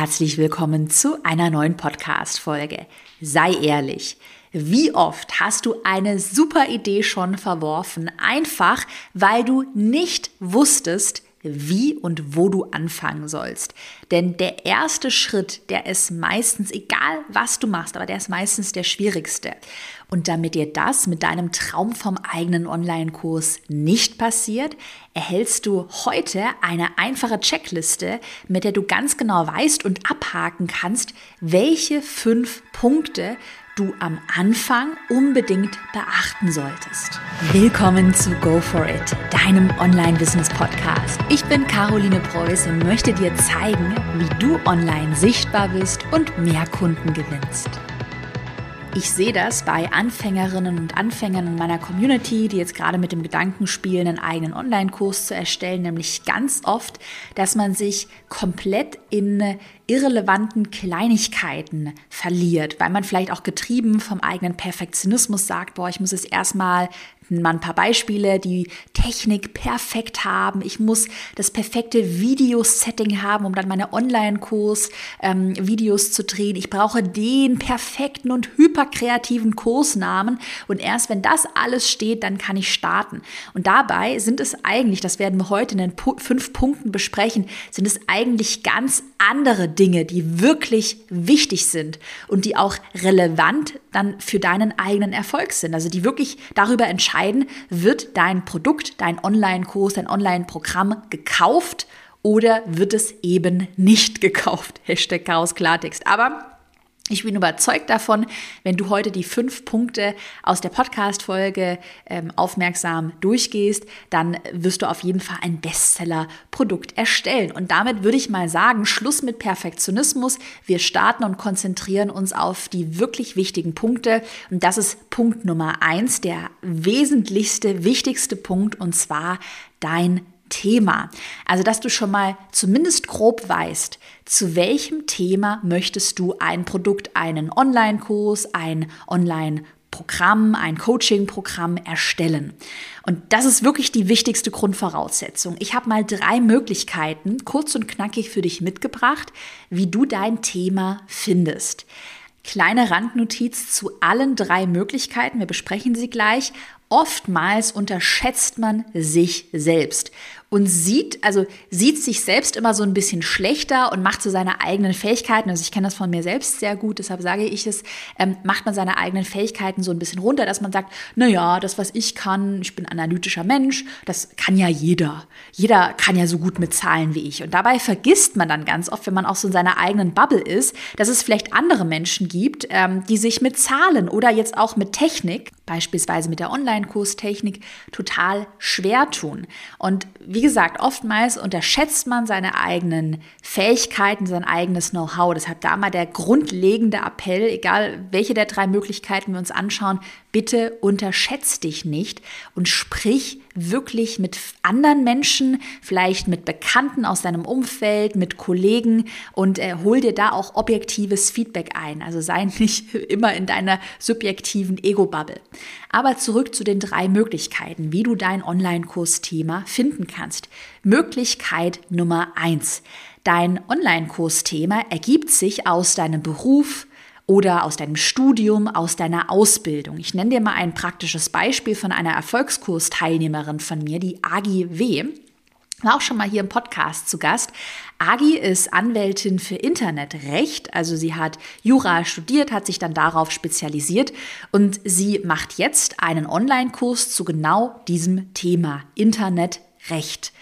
herzlich willkommen zu einer neuen Podcast-Folge. Sei ehrlich. Wie oft hast du eine super Idee schon verworfen, einfach weil du nicht wusstest, wie und wo du anfangen sollst. Denn der erste Schritt, der ist meistens, egal was du machst, aber der ist meistens der schwierigste. Und damit dir das mit deinem Traum vom eigenen Online-Kurs nicht passiert, erhältst du heute eine einfache Checkliste, mit der du ganz genau weißt und abhaken kannst, welche fünf Punkte du am Anfang unbedingt beachten solltest. Willkommen zu Go For It, deinem Online-Business-Podcast. Ich bin Caroline Preuß und möchte dir zeigen, wie du online sichtbar bist und mehr Kunden gewinnst. Ich sehe das bei Anfängerinnen und Anfängern in meiner Community, die jetzt gerade mit dem Gedanken spielen, einen eigenen Online-Kurs zu erstellen, nämlich ganz oft, dass man sich komplett in irrelevanten Kleinigkeiten verliert, weil man vielleicht auch getrieben vom eigenen Perfektionismus sagt, boah, ich muss es erstmal mal ein paar Beispiele, die Technik perfekt haben. Ich muss das perfekte Videosetting haben, um dann meine Online-Kurs ähm, zu drehen. Ich brauche den perfekten und hyperkreativen Kursnamen. Und erst wenn das alles steht, dann kann ich starten. Und dabei sind es eigentlich, das werden wir heute in den fünf Punkten besprechen, sind es eigentlich ganz andere Dinge, die wirklich wichtig sind und die auch relevant dann für deinen eigenen Erfolg sind. Also die wirklich darüber entscheiden, wird dein Produkt, dein Online-Kurs, dein Online-Programm gekauft oder wird es eben nicht gekauft? Hashtag Chaos Klartext. Aber ich bin überzeugt davon, wenn du heute die fünf Punkte aus der Podcast-Folge ähm, aufmerksam durchgehst, dann wirst du auf jeden Fall ein Bestseller-Produkt erstellen. Und damit würde ich mal sagen, Schluss mit Perfektionismus. Wir starten und konzentrieren uns auf die wirklich wichtigen Punkte. Und das ist Punkt Nummer eins, der wesentlichste, wichtigste Punkt, und zwar dein Thema. Also, dass du schon mal zumindest grob weißt, zu welchem Thema möchtest du ein Produkt, einen Online-Kurs, ein Online- Programm, ein Coaching-Programm erstellen. Und das ist wirklich die wichtigste Grundvoraussetzung. Ich habe mal drei Möglichkeiten, kurz und knackig für dich mitgebracht, wie du dein Thema findest. Kleine Randnotiz zu allen drei Möglichkeiten, wir besprechen sie gleich. Oftmals unterschätzt man sich selbst und sieht, also sieht sich selbst immer so ein bisschen schlechter und macht so seine eigenen Fähigkeiten, also ich kenne das von mir selbst sehr gut, deshalb sage ich es, ähm, macht man seine eigenen Fähigkeiten so ein bisschen runter, dass man sagt, na ja, das, was ich kann, ich bin analytischer Mensch, das kann ja jeder. Jeder kann ja so gut mit Zahlen wie ich. Und dabei vergisst man dann ganz oft, wenn man auch so in seiner eigenen Bubble ist, dass es vielleicht andere Menschen gibt, ähm, die sich mit Zahlen oder jetzt auch mit Technik, beispielsweise mit der Online-Kurstechnik, total schwer tun. Und wie gesagt, oftmals unterschätzt man seine eigenen Fähigkeiten, sein eigenes Know-how. Deshalb da mal der grundlegende Appell, egal welche der drei Möglichkeiten wir uns anschauen, bitte unterschätz dich nicht und sprich wirklich mit anderen Menschen, vielleicht mit Bekannten aus deinem Umfeld, mit Kollegen und äh, hol dir da auch objektives Feedback ein. Also sei nicht immer in deiner subjektiven Ego-Bubble. Aber zurück zu den drei Möglichkeiten, wie du dein Online-Kursthema finden kannst. Möglichkeit Nummer eins. Dein Online-Kursthema ergibt sich aus deinem Beruf, oder aus deinem Studium, aus deiner Ausbildung. Ich nenne dir mal ein praktisches Beispiel von einer Erfolgskursteilnehmerin von mir, die Agi W. War auch schon mal hier im Podcast zu Gast. Agi ist Anwältin für Internetrecht, also sie hat Jura studiert, hat sich dann darauf spezialisiert und sie macht jetzt einen Online-Kurs zu genau diesem Thema Internetrecht.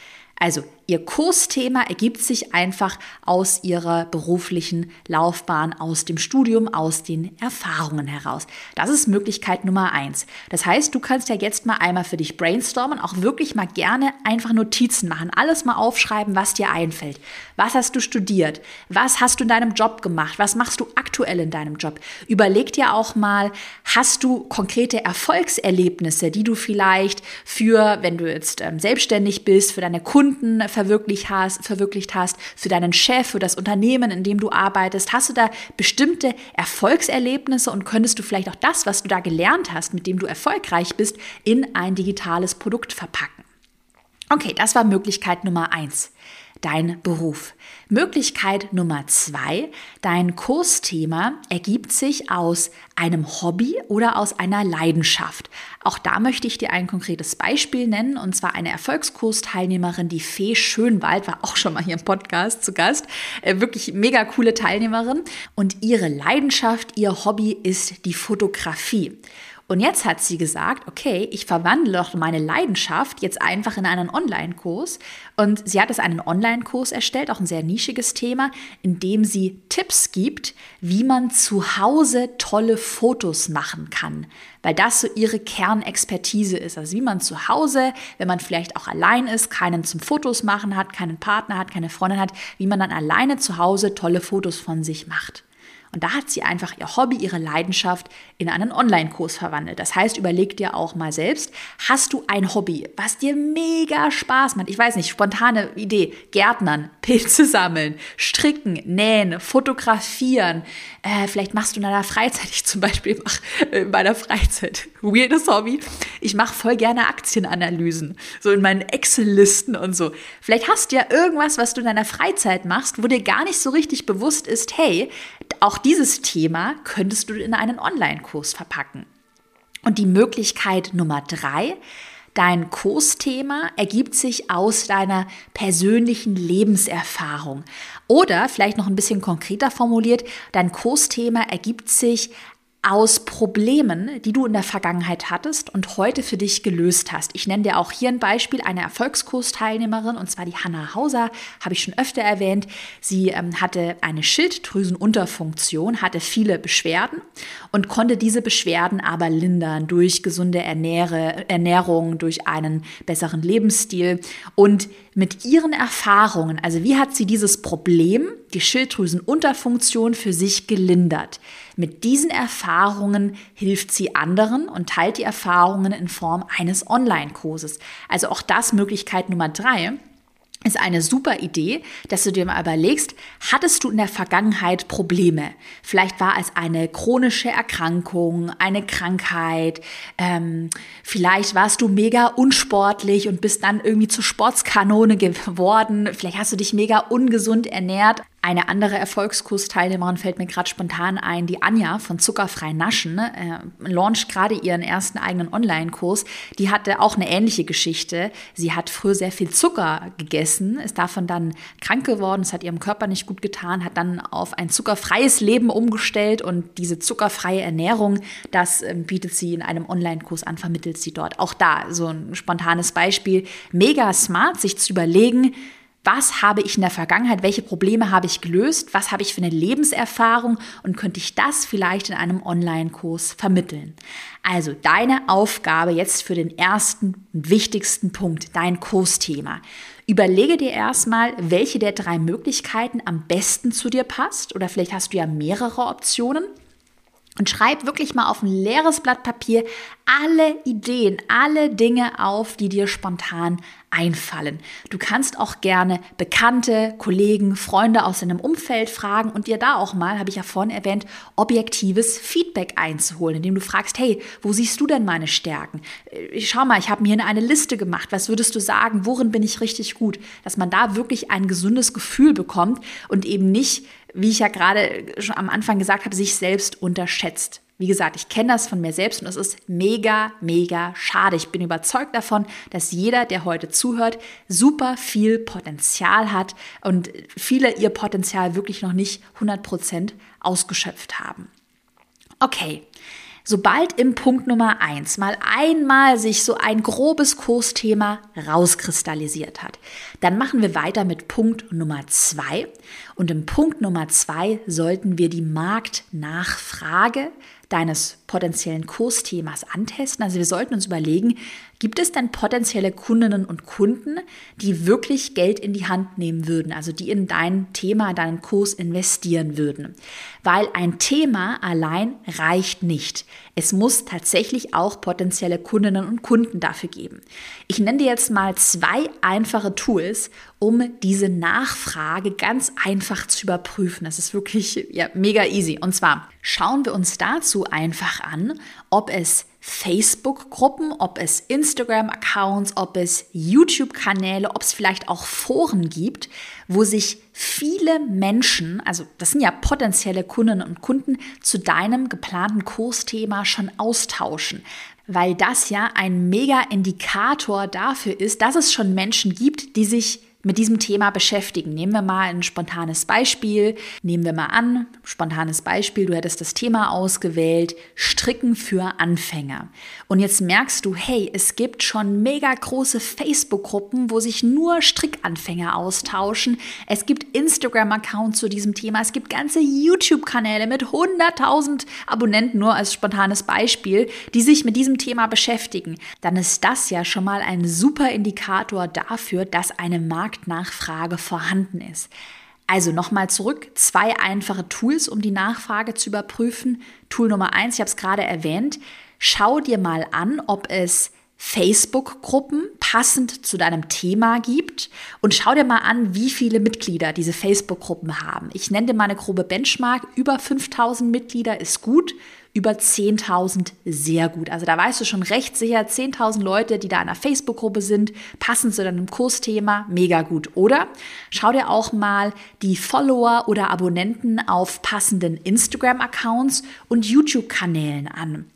Also Ihr Kursthema ergibt sich einfach aus ihrer beruflichen Laufbahn, aus dem Studium, aus den Erfahrungen heraus. Das ist Möglichkeit Nummer eins. Das heißt, du kannst ja jetzt mal einmal für dich brainstormen, auch wirklich mal gerne einfach Notizen machen, alles mal aufschreiben, was dir einfällt. Was hast du studiert? Was hast du in deinem Job gemacht? Was machst du aktuell in deinem Job? Überleg dir auch mal, hast du konkrete Erfolgserlebnisse, die du vielleicht für, wenn du jetzt ähm, selbstständig bist, für deine Kunden verwirklicht hast, verwirklicht hast, für deinen Chef, für das Unternehmen, in dem du arbeitest? Hast du da bestimmte Erfolgserlebnisse und könntest du vielleicht auch das, was du da gelernt hast, mit dem du erfolgreich bist, in ein digitales Produkt verpacken? Okay, das war Möglichkeit Nummer eins. Dein Beruf. Möglichkeit Nummer zwei, dein Kursthema ergibt sich aus einem Hobby oder aus einer Leidenschaft. Auch da möchte ich dir ein konkretes Beispiel nennen, und zwar eine Erfolgskursteilnehmerin, die Fee Schönwald, war auch schon mal hier im Podcast zu Gast. Äh, wirklich mega coole Teilnehmerin. Und ihre Leidenschaft, ihr Hobby ist die Fotografie. Und jetzt hat sie gesagt, okay, ich verwandle doch meine Leidenschaft jetzt einfach in einen Online-Kurs. Und sie hat es einen Online-Kurs erstellt, auch ein sehr nischiges Thema, in dem sie Tipps gibt, wie man zu Hause tolle Fotos machen kann. Weil das so ihre Kernexpertise ist. Also wie man zu Hause, wenn man vielleicht auch allein ist, keinen zum Fotos machen hat, keinen Partner hat, keine Freundin hat, wie man dann alleine zu Hause tolle Fotos von sich macht. Und da hat sie einfach ihr Hobby, ihre Leidenschaft in einen Online-Kurs verwandelt. Das heißt, überleg dir auch mal selbst, hast du ein Hobby, was dir mega Spaß macht? Ich weiß nicht, spontane Idee, Gärtnern, Pilze sammeln, stricken, nähen, fotografieren. Äh, vielleicht machst du in deiner Freizeit, ich zum Beispiel mache äh, in meiner Freizeit, weirdes Hobby, ich mache voll gerne Aktienanalysen, so in meinen Excel-Listen und so. Vielleicht hast du ja irgendwas, was du in deiner Freizeit machst, wo dir gar nicht so richtig bewusst ist, hey, auch dieses Thema könntest du in einen Online-Kurs verpacken. Und die Möglichkeit Nummer drei, dein Kursthema ergibt sich aus deiner persönlichen Lebenserfahrung. Oder vielleicht noch ein bisschen konkreter formuliert, dein Kursthema ergibt sich aus Problemen, die du in der Vergangenheit hattest und heute für dich gelöst hast. Ich nenne dir auch hier ein Beispiel, eine Erfolgskursteilnehmerin, und zwar die Hanna Hauser, habe ich schon öfter erwähnt. Sie ähm, hatte eine Schilddrüsenunterfunktion, hatte viele Beschwerden und konnte diese Beschwerden aber lindern durch gesunde Ernähre, Ernährung, durch einen besseren Lebensstil. Und mit ihren Erfahrungen, also wie hat sie dieses Problem, die Schilddrüsenunterfunktion, für sich gelindert? Mit diesen Erfahrungen hilft sie anderen und teilt die Erfahrungen in Form eines Online-Kurses. Also auch das Möglichkeit Nummer drei ist eine super Idee, dass du dir mal überlegst, hattest du in der Vergangenheit Probleme? Vielleicht war es eine chronische Erkrankung, eine Krankheit, ähm, vielleicht warst du mega unsportlich und bist dann irgendwie zur Sportskanone geworden, vielleicht hast du dich mega ungesund ernährt. Eine andere Erfolgskursteilnehmerin fällt mir gerade spontan ein, die Anja von Zuckerfrei Naschen, äh, launcht gerade ihren ersten eigenen Online-Kurs. Die hatte auch eine ähnliche Geschichte. Sie hat früher sehr viel Zucker gegessen, ist davon dann krank geworden, es hat ihrem Körper nicht gut getan, hat dann auf ein zuckerfreies Leben umgestellt und diese zuckerfreie Ernährung, das äh, bietet sie in einem Online-Kurs an, vermittelt sie dort. Auch da so ein spontanes Beispiel. Mega smart, sich zu überlegen, was habe ich in der Vergangenheit, welche Probleme habe ich gelöst, was habe ich für eine Lebenserfahrung? Und könnte ich das vielleicht in einem Online-Kurs vermitteln. Also deine Aufgabe jetzt für den ersten und wichtigsten Punkt, dein Kursthema. Überlege dir erstmal, welche der drei Möglichkeiten am besten zu dir passt. Oder vielleicht hast du ja mehrere Optionen. Und schreib wirklich mal auf ein leeres Blatt Papier alle Ideen, alle Dinge auf, die dir spontan einfallen. Du kannst auch gerne Bekannte, Kollegen, Freunde aus deinem Umfeld fragen und dir da auch mal, habe ich ja vorhin erwähnt, objektives Feedback einzuholen, indem du fragst, hey, wo siehst du denn meine Stärken? Äh, schau mal, ich habe mir eine Liste gemacht. Was würdest du sagen? Worin bin ich richtig gut? Dass man da wirklich ein gesundes Gefühl bekommt und eben nicht, wie ich ja gerade schon am Anfang gesagt habe, sich selbst unterschätzt. Wie gesagt, ich kenne das von mir selbst und es ist mega, mega schade. Ich bin überzeugt davon, dass jeder, der heute zuhört, super viel Potenzial hat und viele ihr Potenzial wirklich noch nicht 100% ausgeschöpft haben. Okay, sobald im Punkt Nummer eins mal einmal sich so ein grobes Kursthema rauskristallisiert hat, dann machen wir weiter mit Punkt Nummer zwei. Und im Punkt Nummer zwei sollten wir die Marktnachfrage deines potenziellen Kursthemas antesten. Also wir sollten uns überlegen, gibt es denn potenzielle Kundinnen und Kunden, die wirklich Geld in die Hand nehmen würden, also die in dein Thema, deinen Kurs investieren würden. Weil ein Thema allein reicht nicht. Es muss tatsächlich auch potenzielle Kundinnen und Kunden dafür geben. Ich nenne dir jetzt mal zwei einfache Tools, um diese Nachfrage ganz einfach zu überprüfen. Das ist wirklich ja, mega easy. Und zwar schauen wir uns dazu einfach an, ob es Facebook-Gruppen, ob es Instagram-Accounts, ob es YouTube-Kanäle, ob es vielleicht auch Foren gibt, wo sich viele Menschen, also das sind ja potenzielle Kundinnen und Kunden, zu deinem geplanten Kursthema schon austauschen. Weil das ja ein mega Indikator dafür ist, dass es schon Menschen gibt, die sich mit diesem Thema beschäftigen. Nehmen wir mal ein spontanes Beispiel. Nehmen wir mal an, spontanes Beispiel, du hättest das Thema ausgewählt, Stricken für Anfänger. Und jetzt merkst du, hey, es gibt schon mega große Facebook-Gruppen, wo sich nur Strickanfänger austauschen. Es gibt Instagram-Accounts zu diesem Thema. Es gibt ganze YouTube-Kanäle mit 100.000 Abonnenten, nur als spontanes Beispiel, die sich mit diesem Thema beschäftigen. Dann ist das ja schon mal ein super Indikator dafür, dass eine Marke Marktnachfrage vorhanden ist. Also nochmal zurück, zwei einfache Tools, um die Nachfrage zu überprüfen. Tool Nummer eins, ich habe es gerade erwähnt, schau dir mal an, ob es Facebook-Gruppen passend zu deinem Thema gibt und schau dir mal an, wie viele Mitglieder diese Facebook-Gruppen haben. Ich nenne dir mal eine grobe Benchmark. Über 5000 Mitglieder ist gut über 10.000 sehr gut. Also da weißt du schon recht sicher, 10.000 Leute, die da in einer Facebook-Gruppe sind, passen zu deinem Kursthema, mega gut. Oder schau dir auch mal die Follower oder Abonnenten auf passenden Instagram-Accounts und YouTube-Kanälen an.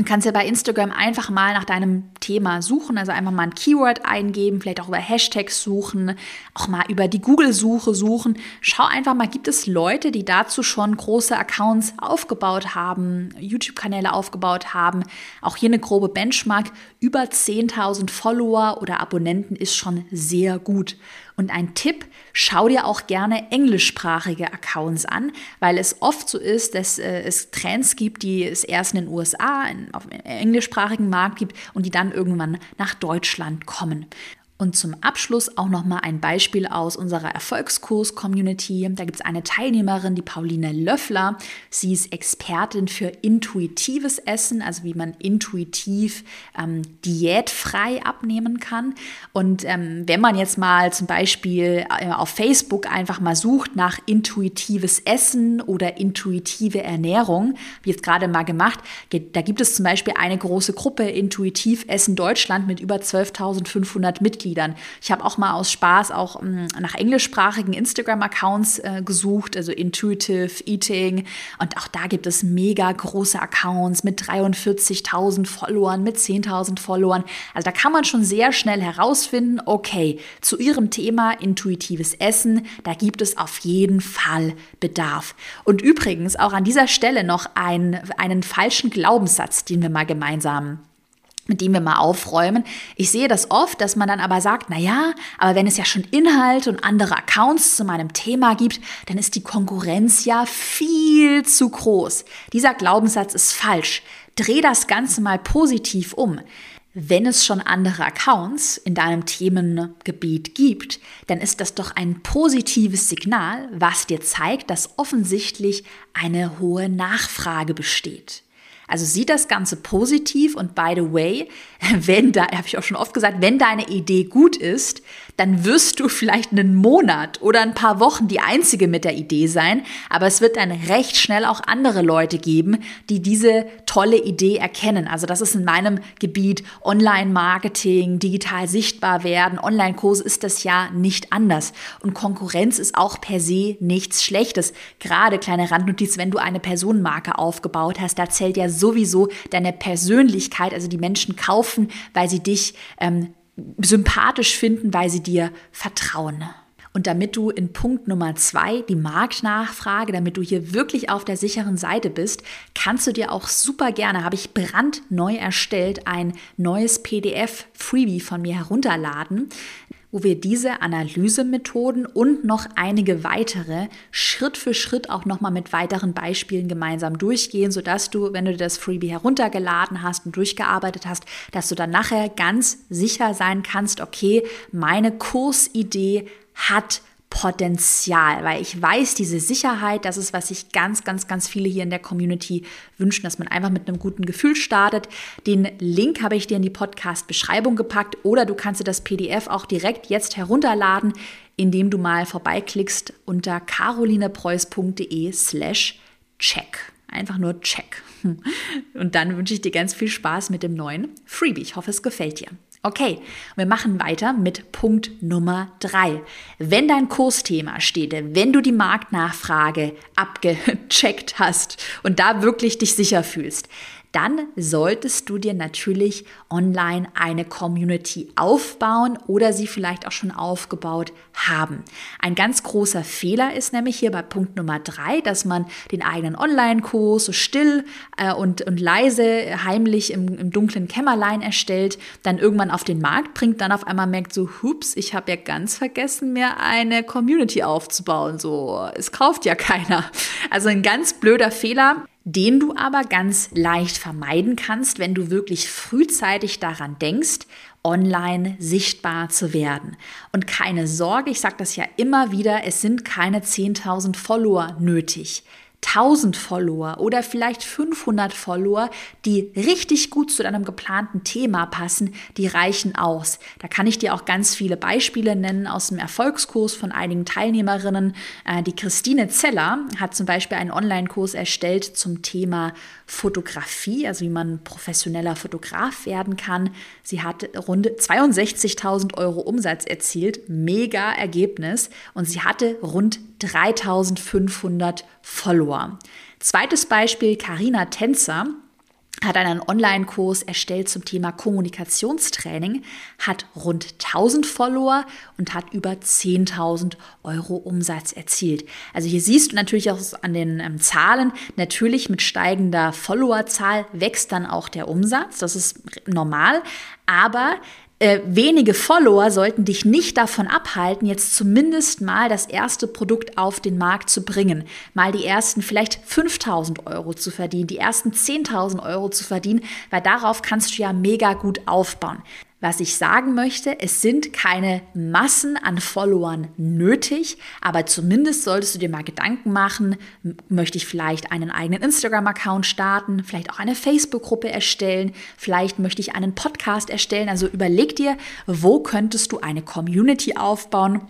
Du kannst ja bei Instagram einfach mal nach deinem Thema suchen, also einfach mal ein Keyword eingeben, vielleicht auch über Hashtags suchen, auch mal über die Google-Suche suchen. Schau einfach mal, gibt es Leute, die dazu schon große Accounts aufgebaut haben, YouTube-Kanäle aufgebaut haben. Auch hier eine grobe Benchmark. Über 10.000 Follower oder Abonnenten ist schon sehr gut. Und ein Tipp, schau dir auch gerne englischsprachige Accounts an, weil es oft so ist, dass äh, es Trends gibt, die es erst in den USA, in, auf dem englischsprachigen Markt gibt und die dann irgendwann nach Deutschland kommen. Und zum Abschluss auch nochmal ein Beispiel aus unserer Erfolgskurs-Community. Da gibt es eine Teilnehmerin, die Pauline Löffler. Sie ist Expertin für intuitives Essen, also wie man intuitiv ähm, diätfrei abnehmen kann. Und ähm, wenn man jetzt mal zum Beispiel äh, auf Facebook einfach mal sucht nach intuitives Essen oder intuitive Ernährung, wie jetzt gerade mal gemacht, da gibt es zum Beispiel eine große Gruppe Intuitiv Essen Deutschland mit über 12.500 Mitgliedern. Mitgliedern. Ich habe auch mal aus Spaß auch ähm, nach englischsprachigen Instagram-Accounts äh, gesucht, also Intuitive Eating. Und auch da gibt es mega große Accounts mit 43.000 Followern, mit 10.000 Followern. Also da kann man schon sehr schnell herausfinden, okay, zu Ihrem Thema intuitives Essen, da gibt es auf jeden Fall Bedarf. Und übrigens auch an dieser Stelle noch ein, einen falschen Glaubenssatz, den wir mal gemeinsam mit dem wir mal aufräumen. Ich sehe das oft, dass man dann aber sagt, na ja, aber wenn es ja schon Inhalte und andere Accounts zu meinem Thema gibt, dann ist die Konkurrenz ja viel zu groß. Dieser Glaubenssatz ist falsch. Dreh das Ganze mal positiv um. Wenn es schon andere Accounts in deinem Themengebiet gibt, dann ist das doch ein positives Signal, was dir zeigt, dass offensichtlich eine hohe Nachfrage besteht. Also sieht das Ganze positiv und by the way, wenn da, habe ich auch schon oft gesagt, wenn deine Idee gut ist, dann wirst du vielleicht einen Monat oder ein paar Wochen die Einzige mit der Idee sein, aber es wird dann recht schnell auch andere Leute geben, die diese tolle Idee erkennen. Also das ist in meinem Gebiet Online-Marketing, digital sichtbar werden, Online-Kurse ist das ja nicht anders. Und Konkurrenz ist auch per se nichts Schlechtes. Gerade kleine Randnotiz, wenn du eine Personenmarke aufgebaut hast, da zählt ja sowieso deine Persönlichkeit, also die Menschen kaufen, weil sie dich ähm, sympathisch finden, weil sie dir vertrauen. Und damit du in Punkt Nummer zwei, die Marktnachfrage, damit du hier wirklich auf der sicheren Seite bist, kannst du dir auch super gerne, habe ich brandneu erstellt, ein neues PDF-Freebie von mir herunterladen wo wir diese Analysemethoden und noch einige weitere Schritt für Schritt auch nochmal mit weiteren Beispielen gemeinsam durchgehen, sodass du, wenn du das Freebie heruntergeladen hast und durchgearbeitet hast, dass du dann nachher ganz sicher sein kannst, okay, meine Kursidee hat Potenzial, weil ich weiß, diese Sicherheit, das ist, was sich ganz, ganz, ganz viele hier in der Community wünschen, dass man einfach mit einem guten Gefühl startet. Den Link habe ich dir in die Podcast-Beschreibung gepackt oder du kannst dir das PDF auch direkt jetzt herunterladen, indem du mal vorbeiklickst unter carolinepreuß.de slash check. Einfach nur check. Und dann wünsche ich dir ganz viel Spaß mit dem neuen Freebie. Ich hoffe, es gefällt dir. Okay, wir machen weiter mit Punkt Nummer drei. Wenn dein Kursthema steht, wenn du die Marktnachfrage abgecheckt hast und da wirklich dich sicher fühlst, dann solltest du dir natürlich online eine Community aufbauen oder sie vielleicht auch schon aufgebaut haben. Ein ganz großer Fehler ist nämlich hier bei Punkt Nummer drei, dass man den eigenen Online-Kurs so still äh, und, und leise, heimlich im, im dunklen Kämmerlein erstellt, dann irgendwann auf den Markt bringt, dann auf einmal merkt so, hups, ich habe ja ganz vergessen, mir eine Community aufzubauen. So, es kauft ja keiner. Also ein ganz blöder Fehler den du aber ganz leicht vermeiden kannst, wenn du wirklich frühzeitig daran denkst, online sichtbar zu werden. Und keine Sorge, ich sage das ja immer wieder, es sind keine 10.000 Follower nötig. 1000 Follower oder vielleicht 500 Follower, die richtig gut zu deinem geplanten Thema passen, die reichen aus. Da kann ich dir auch ganz viele Beispiele nennen aus dem Erfolgskurs von einigen Teilnehmerinnen. Äh, die Christine Zeller hat zum Beispiel einen Online-Kurs erstellt zum Thema Fotografie, also wie man professioneller Fotograf werden kann. Sie hat rund 62.000 Euro Umsatz erzielt, mega Ergebnis und sie hatte rund 3500 Follower. Zweites Beispiel, Karina Tänzer hat einen Online-Kurs erstellt zum Thema Kommunikationstraining, hat rund 1000 Follower und hat über 10.000 Euro Umsatz erzielt. Also hier siehst du natürlich auch an den ähm, Zahlen, natürlich mit steigender Followerzahl wächst dann auch der Umsatz, das ist normal, aber äh, wenige Follower sollten dich nicht davon abhalten, jetzt zumindest mal das erste Produkt auf den Markt zu bringen, mal die ersten vielleicht 5000 Euro zu verdienen, die ersten 10.000 Euro zu verdienen, weil darauf kannst du ja mega gut aufbauen. Was ich sagen möchte, es sind keine Massen an Followern nötig, aber zumindest solltest du dir mal Gedanken machen, möchte ich vielleicht einen eigenen Instagram-Account starten, vielleicht auch eine Facebook-Gruppe erstellen, vielleicht möchte ich einen Podcast erstellen. Also überleg dir, wo könntest du eine Community aufbauen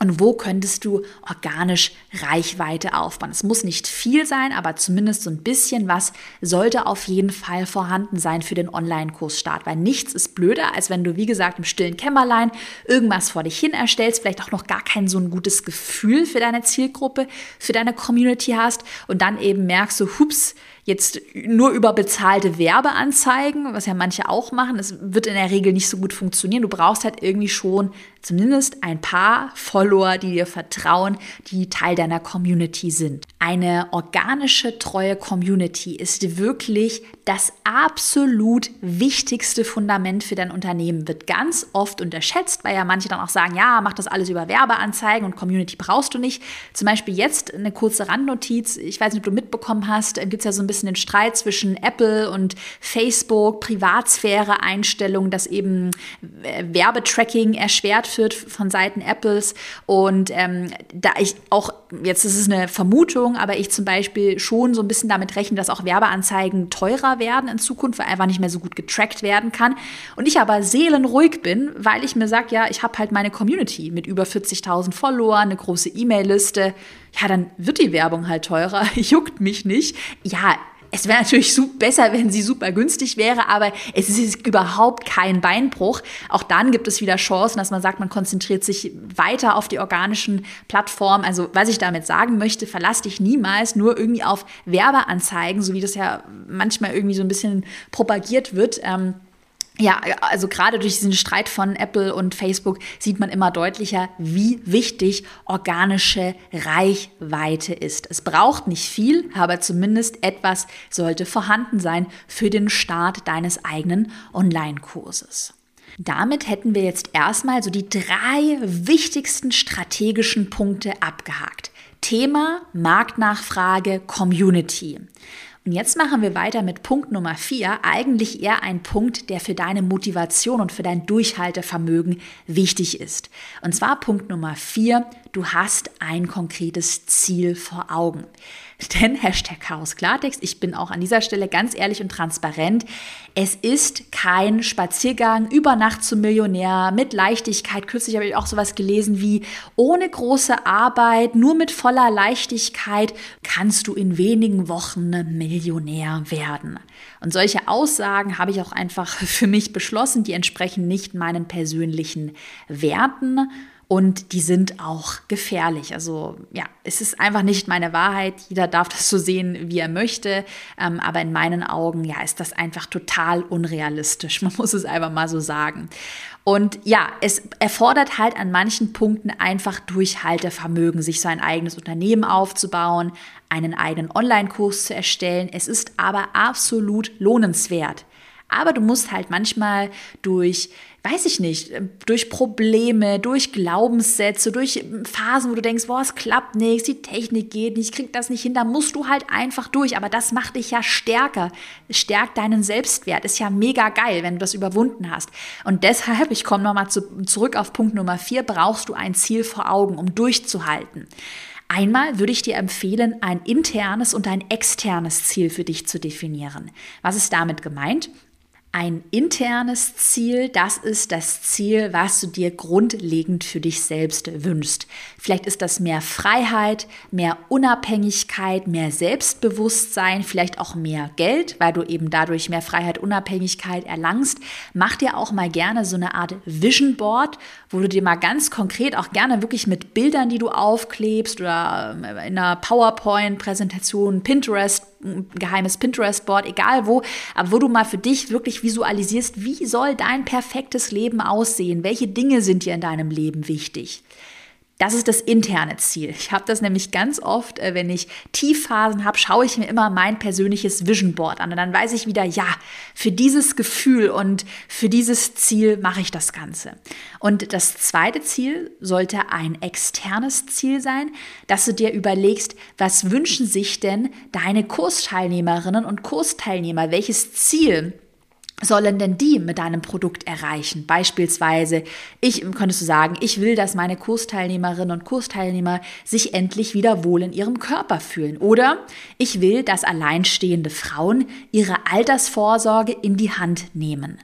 und wo könntest du organisch Reichweite aufbauen? Es muss nicht viel sein, aber zumindest so ein bisschen was sollte auf jeden Fall vorhanden sein für den Online-Kursstart, weil nichts ist blöder, als wenn du, wie gesagt, im stillen Kämmerlein irgendwas vor dich hin erstellst, vielleicht auch noch gar kein so ein gutes Gefühl für deine Zielgruppe, für deine Community hast und dann eben merkst du, hups, jetzt nur über bezahlte Werbeanzeigen, was ja manche auch machen, das wird in der Regel nicht so gut funktionieren. Du brauchst halt irgendwie schon zumindest ein paar Follower, die dir vertrauen, die Teil deiner Community sind. Eine organische, treue Community ist wirklich das absolut wichtigste Fundament für dein Unternehmen. Wird ganz oft unterschätzt, weil ja manche dann auch sagen, ja, mach das alles über Werbeanzeigen und Community brauchst du nicht. Zum Beispiel jetzt eine kurze Randnotiz. Ich weiß nicht, ob du mitbekommen hast, gibt es ja so ein bisschen den Streit zwischen Apple und Facebook, Privatsphäre-Einstellungen, dass eben Werbetracking erschwert wird von Seiten Apples. Und ähm, da ich auch, jetzt ist es eine Vermutung, aber ich zum Beispiel schon so ein bisschen damit rechne, dass auch Werbeanzeigen teurer werden in Zukunft, weil einfach nicht mehr so gut getrackt werden kann. Und ich aber seelenruhig bin, weil ich mir sage, ja, ich habe halt meine Community mit über 40.000 Followern, eine große E-Mail-Liste. Ja, dann wird die Werbung halt teurer. Juckt mich nicht. Ja, es wäre natürlich besser, wenn sie super günstig wäre, aber es ist überhaupt kein Beinbruch. Auch dann gibt es wieder Chancen, dass man sagt, man konzentriert sich weiter auf die organischen Plattformen. Also was ich damit sagen möchte, verlass dich niemals nur irgendwie auf Werbeanzeigen, so wie das ja manchmal irgendwie so ein bisschen propagiert wird. Ähm, ja, also gerade durch diesen Streit von Apple und Facebook sieht man immer deutlicher, wie wichtig organische Reichweite ist. Es braucht nicht viel, aber zumindest etwas sollte vorhanden sein für den Start deines eigenen Online-Kurses. Damit hätten wir jetzt erstmal so die drei wichtigsten strategischen Punkte abgehakt. Thema, Marktnachfrage, Community. Und jetzt machen wir weiter mit Punkt Nummer vier. Eigentlich eher ein Punkt, der für deine Motivation und für dein Durchhaltevermögen wichtig ist. Und zwar Punkt Nummer vier. Du hast ein konkretes Ziel vor Augen. Denn Hashtag Chaos Klartext, ich bin auch an dieser Stelle ganz ehrlich und transparent. Es ist kein Spaziergang über Nacht zum Millionär mit Leichtigkeit. Kürzlich habe ich auch sowas gelesen wie ohne große Arbeit, nur mit voller Leichtigkeit kannst du in wenigen Wochen Millionär werden. Und solche Aussagen habe ich auch einfach für mich beschlossen, die entsprechen nicht meinen persönlichen Werten und die sind auch gefährlich. Also ja, es ist einfach nicht meine Wahrheit. Jeder darf das so sehen, wie er möchte. Ähm, aber in meinen Augen, ja, ist das einfach total unrealistisch. Man muss es einfach mal so sagen. Und ja, es erfordert halt an manchen Punkten einfach Durchhaltevermögen, sich so ein eigenes Unternehmen aufzubauen, einen eigenen Online-Kurs zu erstellen. Es ist aber absolut lohnenswert. Aber du musst halt manchmal durch weiß ich nicht, durch Probleme, durch Glaubenssätze, durch Phasen, wo du denkst, boah, es klappt nichts, die Technik geht nicht, ich krieg das nicht hin, da musst du halt einfach durch. Aber das macht dich ja stärker, stärkt deinen Selbstwert, ist ja mega geil, wenn du das überwunden hast. Und deshalb, ich komme nochmal zu, zurück auf Punkt Nummer vier, brauchst du ein Ziel vor Augen, um durchzuhalten. Einmal würde ich dir empfehlen, ein internes und ein externes Ziel für dich zu definieren. Was ist damit gemeint? Ein internes Ziel, das ist das Ziel, was du dir grundlegend für dich selbst wünschst. Vielleicht ist das mehr Freiheit, mehr Unabhängigkeit, mehr Selbstbewusstsein, vielleicht auch mehr Geld, weil du eben dadurch mehr Freiheit, Unabhängigkeit erlangst. Mach dir auch mal gerne so eine Art Vision Board, wo du dir mal ganz konkret auch gerne wirklich mit Bildern, die du aufklebst oder in einer PowerPoint-Präsentation, Pinterest geheimes Pinterest-Board, egal wo, aber wo du mal für dich wirklich visualisierst, wie soll dein perfektes Leben aussehen? Welche Dinge sind dir in deinem Leben wichtig? Das ist das interne Ziel. Ich habe das nämlich ganz oft, äh, wenn ich Tiefphasen habe, schaue ich mir immer mein persönliches Vision Board an und dann weiß ich wieder, ja, für dieses Gefühl und für dieses Ziel mache ich das Ganze. Und das zweite Ziel sollte ein externes Ziel sein, dass du dir überlegst, was wünschen sich denn deine Kursteilnehmerinnen und Kursteilnehmer? Welches Ziel sollen denn die mit deinem Produkt erreichen? Beispielsweise, ich könntest du sagen, ich will, dass meine Kursteilnehmerinnen und Kursteilnehmer sich endlich wieder wohl in ihrem Körper fühlen. Oder ich will, dass alleinstehende Frauen ihre Altersvorsorge in die Hand nehmen.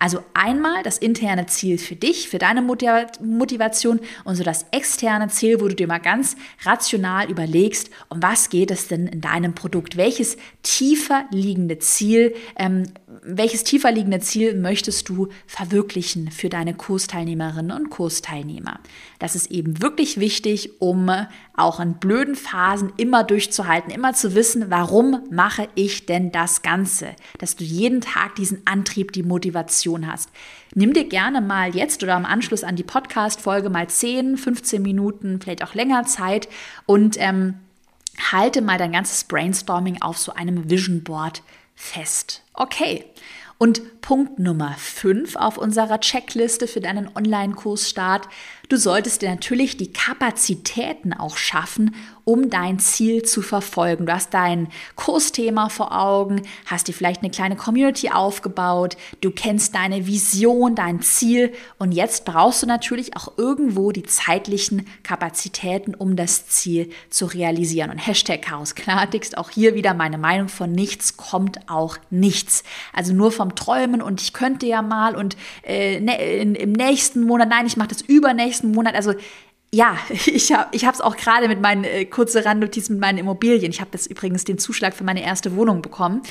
Also einmal das interne Ziel für dich, für deine Motivation und so das externe Ziel, wo du dir mal ganz rational überlegst, um was geht es denn in deinem Produkt? Welches tiefer liegende Ziel, ähm, welches tiefer liegende Ziel möchtest du verwirklichen für deine Kursteilnehmerinnen und Kursteilnehmer? Das ist eben wirklich wichtig, um auch in blöden Phasen immer durchzuhalten, immer zu wissen, warum mache ich denn das Ganze? Dass du jeden Tag diesen Antrieb, die Motivation hast. Nimm dir gerne mal jetzt oder im Anschluss an die Podcast-Folge mal 10, 15 Minuten, vielleicht auch länger Zeit und ähm, halte mal dein ganzes Brainstorming auf so einem Vision Board fest. Okay. Und Punkt Nummer 5 auf unserer Checkliste für deinen Online-Kursstart Du solltest dir natürlich die Kapazitäten auch schaffen, um dein Ziel zu verfolgen. Du hast dein Kursthema vor Augen, hast dir vielleicht eine kleine Community aufgebaut, du kennst deine Vision, dein Ziel und jetzt brauchst du natürlich auch irgendwo die zeitlichen Kapazitäten, um das Ziel zu realisieren. Und Hashtag Chaos Klartext, auch hier wieder meine Meinung von nichts kommt auch nichts. Also nur vom Träumen und ich könnte ja mal und äh, ne, in, im nächsten Monat, nein, ich mache das übernächsten nächsten Monat, also ja, ich habe ich es auch gerade mit meinen äh, kurze Randnotiz mit meinen Immobilien. Ich habe jetzt übrigens den Zuschlag für meine erste Wohnung bekommen.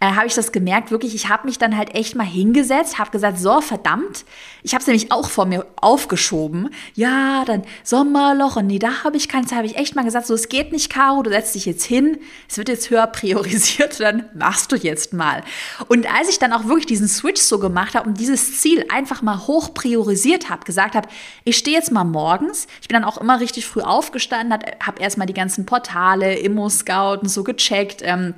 Äh, habe ich das gemerkt, wirklich, ich habe mich dann halt echt mal hingesetzt, habe gesagt, so verdammt, ich habe es nämlich auch vor mir aufgeschoben. Ja, dann Sommerloch und nee, da habe ich Zeit, habe ich echt mal gesagt, so es geht nicht, Caro, du setzt dich jetzt hin, es wird jetzt höher priorisiert, dann machst du jetzt mal. Und als ich dann auch wirklich diesen Switch so gemacht habe und dieses Ziel einfach mal hoch priorisiert habe, gesagt habe, ich stehe jetzt mal morgens, ich bin dann auch immer richtig früh aufgestanden, habe erstmal die ganzen Portale, Immo-Scout und so gecheckt. Ähm,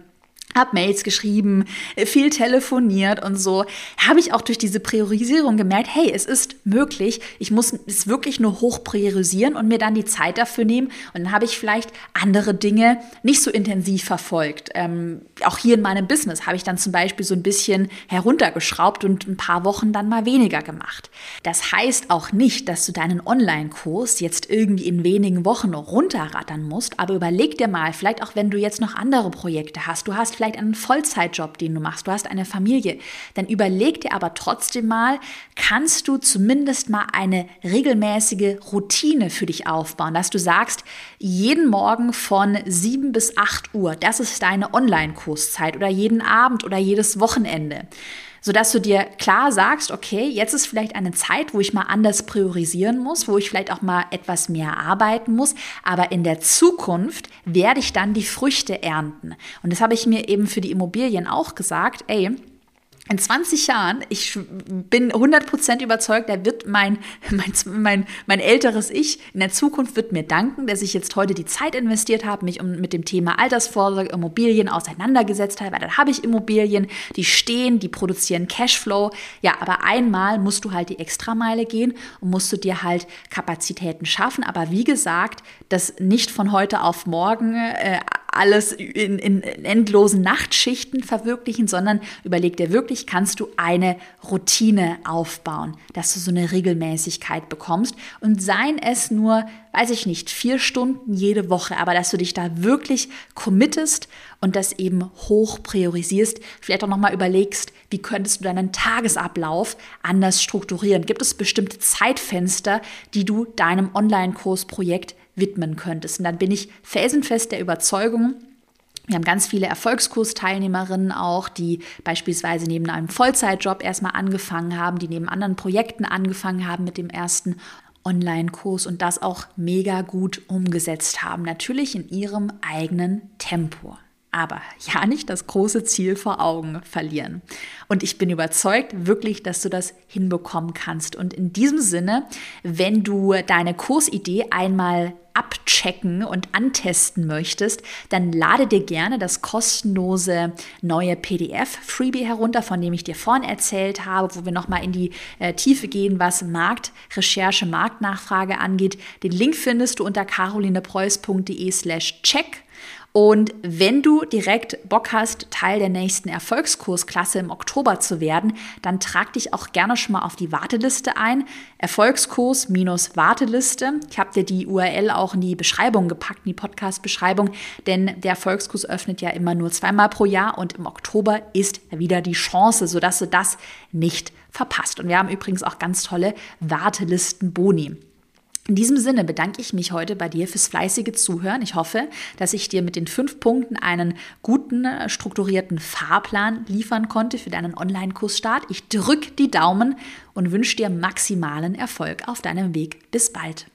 habe Mails geschrieben, viel telefoniert und so, habe ich auch durch diese Priorisierung gemerkt, hey, es ist möglich, ich muss es wirklich nur hoch priorisieren und mir dann die Zeit dafür nehmen und dann habe ich vielleicht andere Dinge nicht so intensiv verfolgt. Ähm, auch hier in meinem Business habe ich dann zum Beispiel so ein bisschen heruntergeschraubt und ein paar Wochen dann mal weniger gemacht. Das heißt auch nicht, dass du deinen Online-Kurs jetzt irgendwie in wenigen Wochen runterrattern musst, aber überleg dir mal, vielleicht auch wenn du jetzt noch andere Projekte hast, du hast vielleicht einen Vollzeitjob, den du machst, du hast eine Familie, dann überleg dir aber trotzdem mal, kannst du zumindest mal eine regelmäßige Routine für dich aufbauen, dass du sagst, jeden Morgen von 7 bis 8 Uhr, das ist deine Online-Kurszeit oder jeden Abend oder jedes Wochenende sodass du dir klar sagst, okay, jetzt ist vielleicht eine Zeit, wo ich mal anders priorisieren muss, wo ich vielleicht auch mal etwas mehr arbeiten muss, aber in der Zukunft werde ich dann die Früchte ernten. Und das habe ich mir eben für die Immobilien auch gesagt, ey, in 20 Jahren, ich bin 100% überzeugt, da wird mein, mein, mein, mein älteres Ich in der Zukunft wird mir danken, dass ich jetzt heute die Zeit investiert habe, mich um, mit dem Thema Altersvorsorge, Immobilien auseinandergesetzt habe, weil dann habe ich Immobilien, die stehen, die produzieren Cashflow. Ja, aber einmal musst du halt die Extrameile gehen und musst du dir halt Kapazitäten schaffen. Aber wie gesagt, das nicht von heute auf morgen äh, alles in, in endlosen Nachtschichten verwirklichen, sondern überleg dir wirklich, kannst du eine Routine aufbauen, dass du so eine Regelmäßigkeit bekommst und seien es nur, weiß ich nicht, vier Stunden jede Woche, aber dass du dich da wirklich committest und das eben hoch priorisierst, vielleicht auch nochmal überlegst, wie könntest du deinen Tagesablauf anders strukturieren? Gibt es bestimmte Zeitfenster, die du deinem Online-Kursprojekt widmen könntest. Und dann bin ich felsenfest der Überzeugung, wir haben ganz viele Erfolgskursteilnehmerinnen auch, die beispielsweise neben einem Vollzeitjob erstmal angefangen haben, die neben anderen Projekten angefangen haben mit dem ersten Online-Kurs und das auch mega gut umgesetzt haben. Natürlich in ihrem eigenen Tempo. Aber ja nicht das große Ziel vor Augen verlieren. Und ich bin überzeugt wirklich, dass du das hinbekommen kannst. Und in diesem Sinne, wenn du deine Kursidee einmal abchecken und antesten möchtest, dann lade dir gerne das kostenlose neue PDF-Freebie herunter, von dem ich dir vorhin erzählt habe, wo wir nochmal in die äh, Tiefe gehen, was Marktrecherche, Marktnachfrage angeht. Den Link findest du unter carolinepreuß.de slash check. Und wenn du direkt Bock hast, Teil der nächsten Erfolgskursklasse im Oktober zu werden, dann trag dich auch gerne schon mal auf die Warteliste ein. Erfolgskurs minus Warteliste. Ich habe dir die URL auch in die Beschreibung gepackt, in die Podcast-Beschreibung, denn der Erfolgskurs öffnet ja immer nur zweimal pro Jahr und im Oktober ist wieder die Chance, sodass du das nicht verpasst. Und wir haben übrigens auch ganz tolle Wartelisten-Boni. In diesem Sinne bedanke ich mich heute bei dir fürs fleißige Zuhören. Ich hoffe, dass ich dir mit den fünf Punkten einen guten, äh, strukturierten Fahrplan liefern konnte für deinen Online-Kursstart. Ich drücke die Daumen und wünsche dir maximalen Erfolg auf deinem Weg. Bis bald.